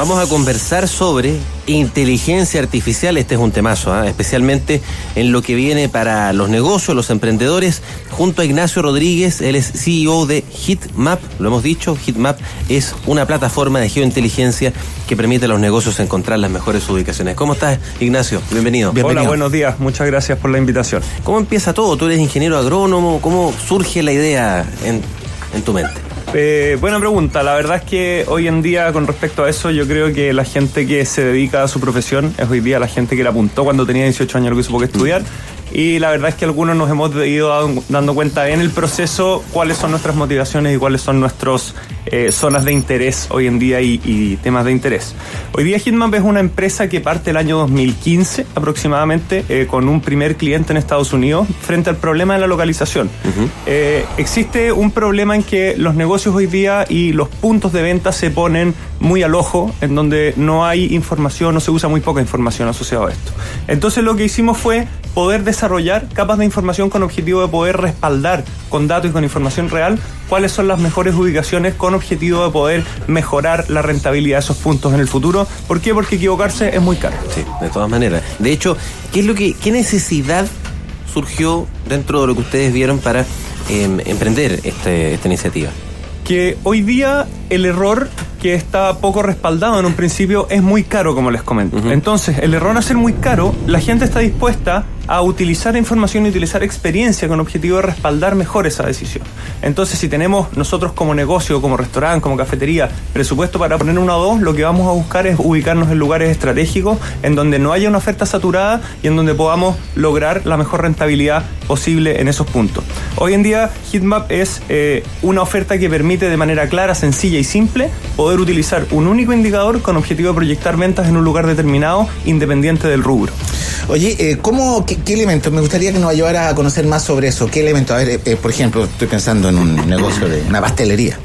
Vamos a conversar sobre inteligencia artificial. Este es un temazo, ¿ah? especialmente en lo que viene para los negocios, los emprendedores. Junto a Ignacio Rodríguez, él es CEO de HitMap. Lo hemos dicho, HitMap es una plataforma de geointeligencia que permite a los negocios encontrar las mejores ubicaciones. ¿Cómo estás, Ignacio? Bienvenido. Hola, buenos días. Muchas gracias por la invitación. ¿Cómo empieza todo? Tú eres ingeniero agrónomo. ¿Cómo surge la idea en, en tu mente? Eh, buena pregunta. La verdad es que hoy en día, con respecto a eso, yo creo que la gente que se dedica a su profesión es hoy día la gente que la apuntó cuando tenía 18 años lo que supo que estudiar y la verdad es que algunos nos hemos ido dando cuenta en el proceso cuáles son nuestras motivaciones y cuáles son nuestras eh, zonas de interés hoy en día y, temas de interés. Hoy día Hitmap es una empresa que parte el año 2015 aproximadamente eh, con un primer cliente en Estados Unidos frente al problema de la localización. Eh, existe un problema en que los negocios hoy día y los puntos de venta se ponen muy al ojo, en donde no hay información, no se usa muy poca información asociada a esto. Entonces lo que hicimos fue poder desarrollar capas de información con objetivo de poder respaldar con datos y con información real cuáles son las mejores ubicaciones con objetivo de poder mejorar la rentabilidad de esos puntos en el futuro. ¿Por qué? Porque equivocarse es muy caro. Sí, de todas maneras. De hecho, ¿qué es lo que, qué necesidad surgió dentro de lo que ustedes vieron para em, emprender este, esta iniciativa? Que hoy día el error que está poco respaldado en un principio es muy caro, como les comento. Entonces, el error a ser muy caro, la gente está dispuesta a utilizar información y utilizar experiencia con objetivo de respaldar mejor esa decisión. Entonces, si tenemos nosotros como negocio, como restaurante, como cafetería, presupuesto para poner uno o dos, lo que vamos a buscar es ubicarnos en lugares estratégicos en donde no haya una oferta saturada y en donde podamos lograr la mejor rentabilidad posible en esos puntos. Hoy en día, Hitmap es eh, una oferta que permite de manera clara, sencilla y simple poder utilizar un único indicador con objetivo de proyectar ventas en un lugar determinado independiente del rubro. Oye, eh, ¿cómo, elementos? Me gustaría que nos ayudara a conocer más sobre eso. ¿Qué elementos? A ver, eh, eh, por ejemplo, estoy pensando en un negocio de una pastelería.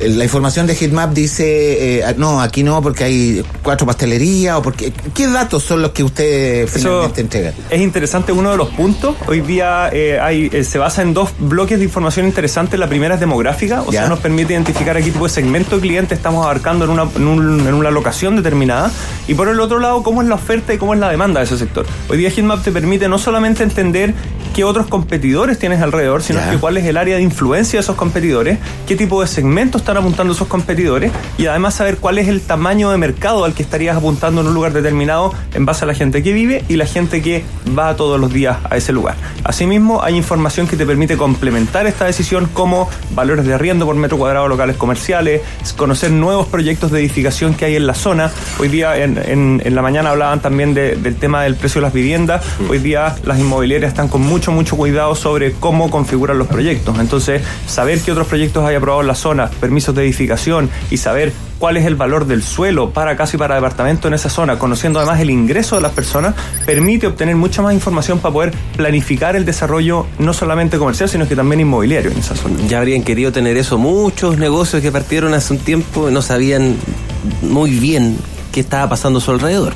La información de Hitmap dice, no, aquí no, porque hay cuatro pastelerías, o porque, ¿qué datos son los que usted finalmente entrega? Es interesante uno de los puntos. Hoy día hay, se basa en dos bloques de información interesantes. La primera es demográfica, o sea, nos permite identificar a qué tipo de segmento de cliente estamos abarcando en una, en una locación determinada. Y por el otro lado, cómo es la oferta y cómo es la demanda de ese sector. Hoy día Hitmap te permite no solamente entender qué otros competidores tienes alrededor, sino que cuál es el área de influencia de esos competidores, qué tipo de segmentos están apuntando esos competidores y además saber cuál es el tamaño de mercado al que estarías apuntando en un lugar determinado en base a la gente que vive y la gente que va todos los días a ese lugar. Asimismo, hay información que te permite complementar esta decisión como valores de arriendo por metro cuadrado locales comerciales, conocer nuevos proyectos de edificación que hay en la zona. Hoy día en, la mañana hablaban también del tema del precio de las viviendas. Mm. Hoy día las inmobiliarias están con mucho mucho, cuidado sobre cómo configurar los proyectos. Entonces, saber qué otros proyectos hay aprobados en la zona, permisos de edificación y saber cuál es el valor del suelo para casa y para departamento en esa zona, conociendo además el ingreso de las personas, permite obtener mucha más información para poder planificar el desarrollo no solamente comercial, sino que también inmobiliario en esa zona. Ya habrían querido tener eso. Muchos negocios que partieron hace un tiempo no sabían muy bien qué estaba pasando a su alrededor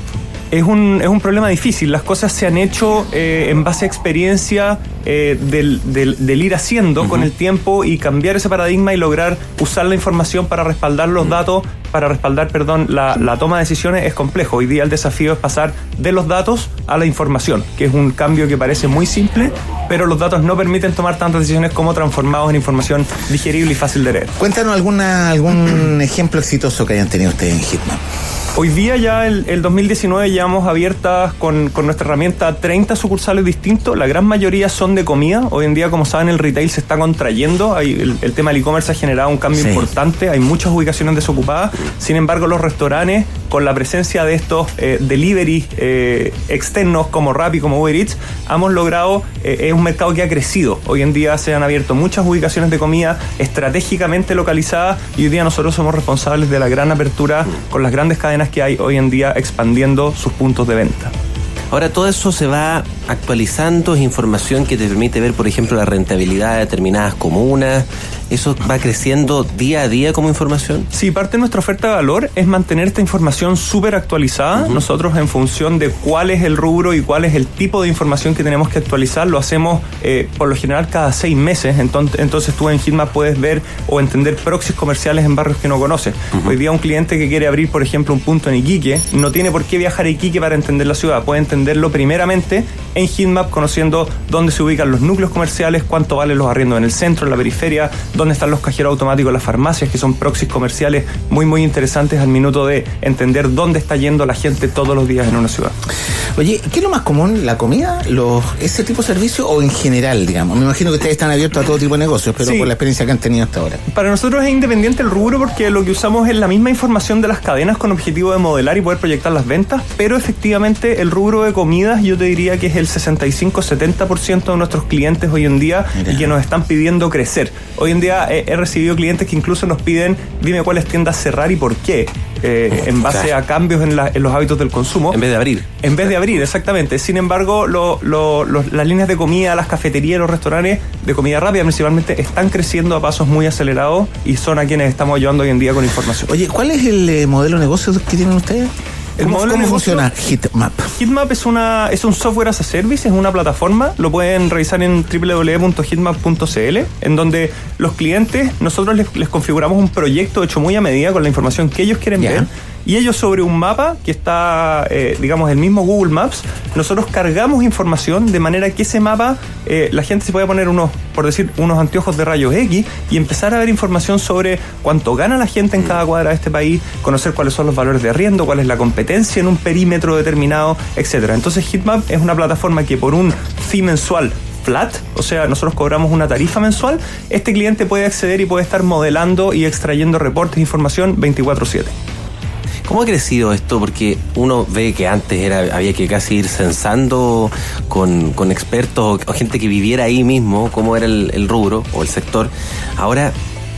es un, es un problema difícil. Las cosas se han hecho eh, en base a experiencia eh, del, del, ir haciendo con el tiempo y cambiar ese paradigma y lograr usar la información para respaldar los datos, para respaldar, perdón, la, la, toma de decisiones es complejo. Hoy día el desafío es pasar de los datos a la información, que es un cambio que parece muy simple, pero los datos no permiten tomar tantas decisiones como transformados en información digerible y fácil de leer. Cuéntanos alguna, algún ejemplo exitoso que hayan tenido ustedes en Hitman. Hoy día ya el, el 2019 llevamos abiertas con, con, nuestra herramienta 30 sucursales distintos. La gran mayoría son de comida. Hoy en día, como saben, el retail se está contrayendo. Hay, el, tema del e-commerce ha generado un cambio importante. Hay muchas ubicaciones desocupadas. Sin embargo, los restaurantes, con la presencia de estos eh, delivery eh, externos como Rappi, como Uber Eats, hemos logrado, eh, es un mercado que ha crecido. Hoy en día se han abierto muchas ubicaciones de comida estratégicamente localizadas y hoy día nosotros somos responsables de la gran apertura con las grandes cadenas que hay hoy en día expandiendo sus puntos de venta. Ahora todo eso se va actualizando? ¿Es información que te permite ver, por ejemplo, la rentabilidad de determinadas comunas? ¿Eso va creciendo día a día como información? Sí, parte de nuestra oferta de valor es mantener esta información súper actualizada. Nosotros, en función de cuál es el rubro y cuál es el tipo de información que tenemos que actualizar, lo hacemos eh, por lo general cada seis meses. Entonces, entonces tú en Hitmap puedes ver o entender proxies comerciales en barrios que no conoces. Hoy día un cliente que quiere abrir, por ejemplo, un punto en Iquique, no tiene por qué viajar a Iquique para entender la ciudad. Puede entenderlo primeramente en Hitmap, conociendo dónde se ubican los núcleos comerciales, cuánto valen los arriendos en el centro, en la periferia, dónde están los cajeros automáticos, las farmacias, que son proxies comerciales muy, muy interesantes al minuto de entender dónde está yendo la gente todos los días en una ciudad. Oye, ¿qué es lo más común? ¿La comida? Los, ¿Ese tipo de servicio o en general, digamos? Me imagino que ustedes están abiertos a todo tipo de negocios, pero por la experiencia que han tenido hasta ahora. Para nosotros es independiente el rubro porque lo que usamos es la misma información de las cadenas con objetivo de modelar y poder proyectar las ventas, pero efectivamente el rubro de comidas yo te diría que es el 65-70% de nuestros clientes hoy en día y que nos están pidiendo crecer. Hoy en día he, recibido clientes que incluso nos piden, dime cuáles tiendas cerrar y por qué. Eh, en base a cambios en, los hábitos del consumo. En vez de abrir. En vez de abrir, exactamente. Sin embargo, las líneas de comida, las cafeterías, los restaurantes de comida rápida principalmente están creciendo a pasos muy acelerados y son a quienes estamos ayudando hoy en día con información. Oye, ¿cuál es el eh, modelo de negocio que tienen ustedes? ¿Cómo, funciona Hitmap? Hitmap es, una, es un software as a service, es una plataforma. Lo pueden revisar en www.hitmap.cl, en donde los clientes, nosotros les, configuramos un proyecto hecho muy a medida con la información que ellos quieren ver y ellos sobre un mapa que está, eh, digamos, el mismo Google Maps, nosotros cargamos información de manera que ese mapa eh, la gente se pueda poner unos, por decir, unos anteojos de rayos X y empezar a ver información sobre cuánto gana la gente en cada cuadra de este país, conocer cuáles son los valores de arriendo, cuál es la competencia en un perímetro determinado, etcétera. Entonces Hitmap es una plataforma que por un fee mensual flat, o sea, nosotros cobramos una tarifa mensual, este cliente puede acceder y puede estar modelando y extrayendo reportes e información 24/7. ¿Cómo ha crecido esto? Porque uno ve que antes era, había que casi ir censando con, expertos o, gente que viviera ahí mismo cómo era el, rubro o el sector. Ahora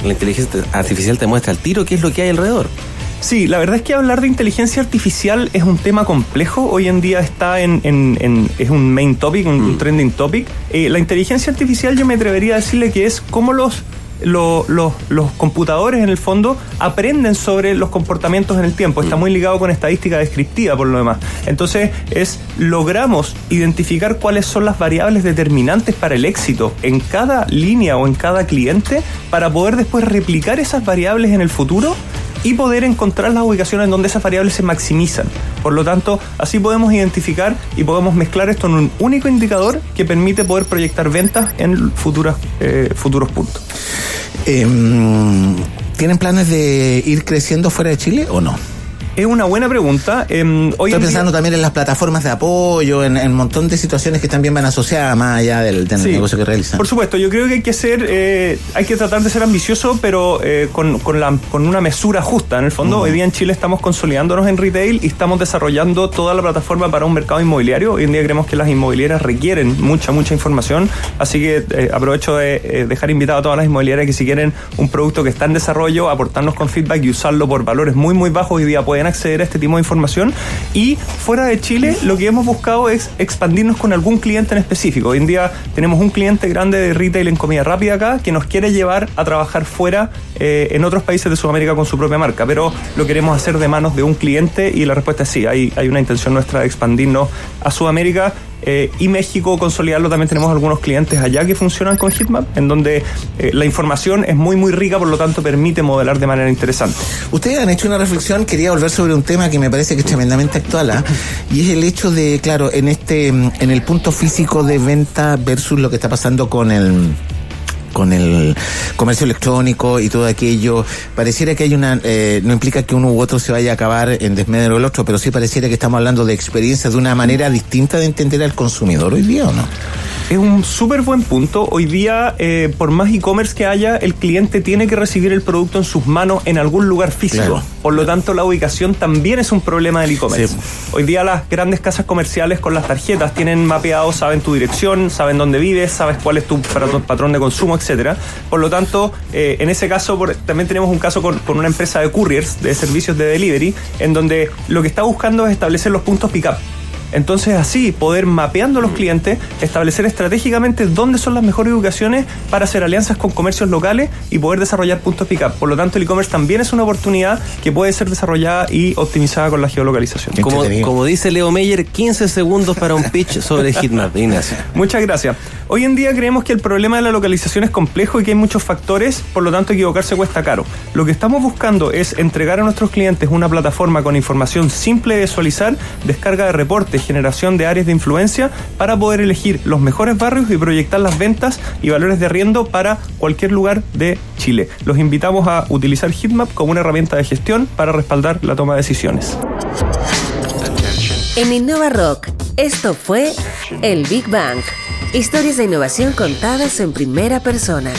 la inteligencia artificial te muestra al tiro qué es lo que hay alrededor. Sí, la verdad es que hablar de inteligencia artificial es un tema complejo. Hoy en día está en, es un main topic, un, mm. trending topic. Eh, la inteligencia artificial yo me atrevería a decirle que es cómo los los computadores en el fondo aprenden sobre los comportamientos en el tiempo. Está muy ligado con estadística descriptiva por lo demás. Entonces es logramos identificar cuáles son las variables determinantes para el éxito en cada línea o en cada cliente para poder después replicar esas variables en el futuro y poder encontrar las ubicaciones en donde esas variables se maximizan. Por lo tanto, así podemos identificar y podemos mezclar esto en un único indicador que permite poder proyectar ventas en futuras, eh, futuros puntos. Em, ¿Tienen planes de ir creciendo fuera de Chile o no? Es una buena pregunta. Em, hoy Estoy pensando también en las plataformas de apoyo, en, un montón de situaciones que también van asociadas más allá del, negocio que realizan. Por supuesto, yo creo que hay que ser, eh, hay que tratar de ser ambicioso, pero eh, con, la, con una mesura justa. En el fondo, hoy día en Chile estamos consolidándonos en retail y estamos desarrollando toda la plataforma para un mercado inmobiliario. Hoy en día creemos que las inmobiliarias requieren mucha, mucha información, así que eh, aprovecho de dejar invitado a todas las inmobiliarias que si quieren un producto que está en desarrollo, aportarnos con feedback y usarlo por valores muy, muy bajos, hoy día pueden acceder a este tipo de información. Y fuera de Chile, lo que hemos buscado es expandirnos con algún cliente en específico. Hoy en día tenemos un cliente grande de retail en comida rápida acá que nos quiere llevar a trabajar fuera eh, en otros países de Sudamérica con su propia marca, pero lo queremos hacer de manos de un cliente y la respuesta es sí, hay, hay una intención nuestra de expandirnos a Sudamérica eh, y México consolidarlo. También tenemos algunos clientes allá que funcionan con Hitmap, en donde eh, la información es muy, muy rica, por lo tanto permite modelar de manera interesante. Ustedes han hecho una reflexión, quería volver sobre un tema que me parece que es tremendamente actual, ¿ah? y es el hecho de, claro, en este, en el punto físico de venta versus lo que está pasando con el con el comercio electrónico y todo aquello, pareciera que hay una, eh, no implica que uno u otro se vaya a acabar en desmedro del otro, pero sí pareciera que estamos hablando de experiencias de una manera distinta de entender al consumidor hoy día, ¿o no? Es un súper buen punto. Hoy día, eh, por más e-commerce que haya, el cliente tiene que recibir el producto en sus manos en algún lugar físico. Por lo tanto, la ubicación también es un problema del e-commerce. Hoy día las grandes casas comerciales con las tarjetas tienen mapeado, saben tu dirección, saben dónde vives, sabes cuál es tu patrón de consumo, etcétera. Por lo tanto, eh, en ese caso también tenemos un caso con, con, una empresa de couriers, de servicios de delivery, en donde lo que está buscando es establecer los puntos pick-up Entonces así poder mapeando a los clientes, establecer estratégicamente dónde son las mejores ubicaciones para hacer alianzas con comercios locales y poder desarrollar puntos pick up. Por lo tanto, el e-commerce también es una oportunidad que puede ser desarrollada y optimizada con la geolocalización. Como, como dice Leo Meyer, 15 segundos para un pitch sobre Hitmap, Ignacio. Muchas gracias. Hoy en día creemos que el problema de la localización es complejo y que hay muchos factores, por lo tanto equivocarse cuesta caro. Lo que estamos buscando es entregar a nuestros clientes una plataforma con información simple de visualizar, descarga de reportes, generación de áreas de influencia para poder elegir los mejores barrios y proyectar las ventas y valores de arriendo para cualquier lugar de Chile. Los invitamos a utilizar Hitmap como una herramienta de gestión para respaldar la toma de decisiones. En Innova Rock, esto fue el Big Bang. Historias de innovación contadas en primera persona.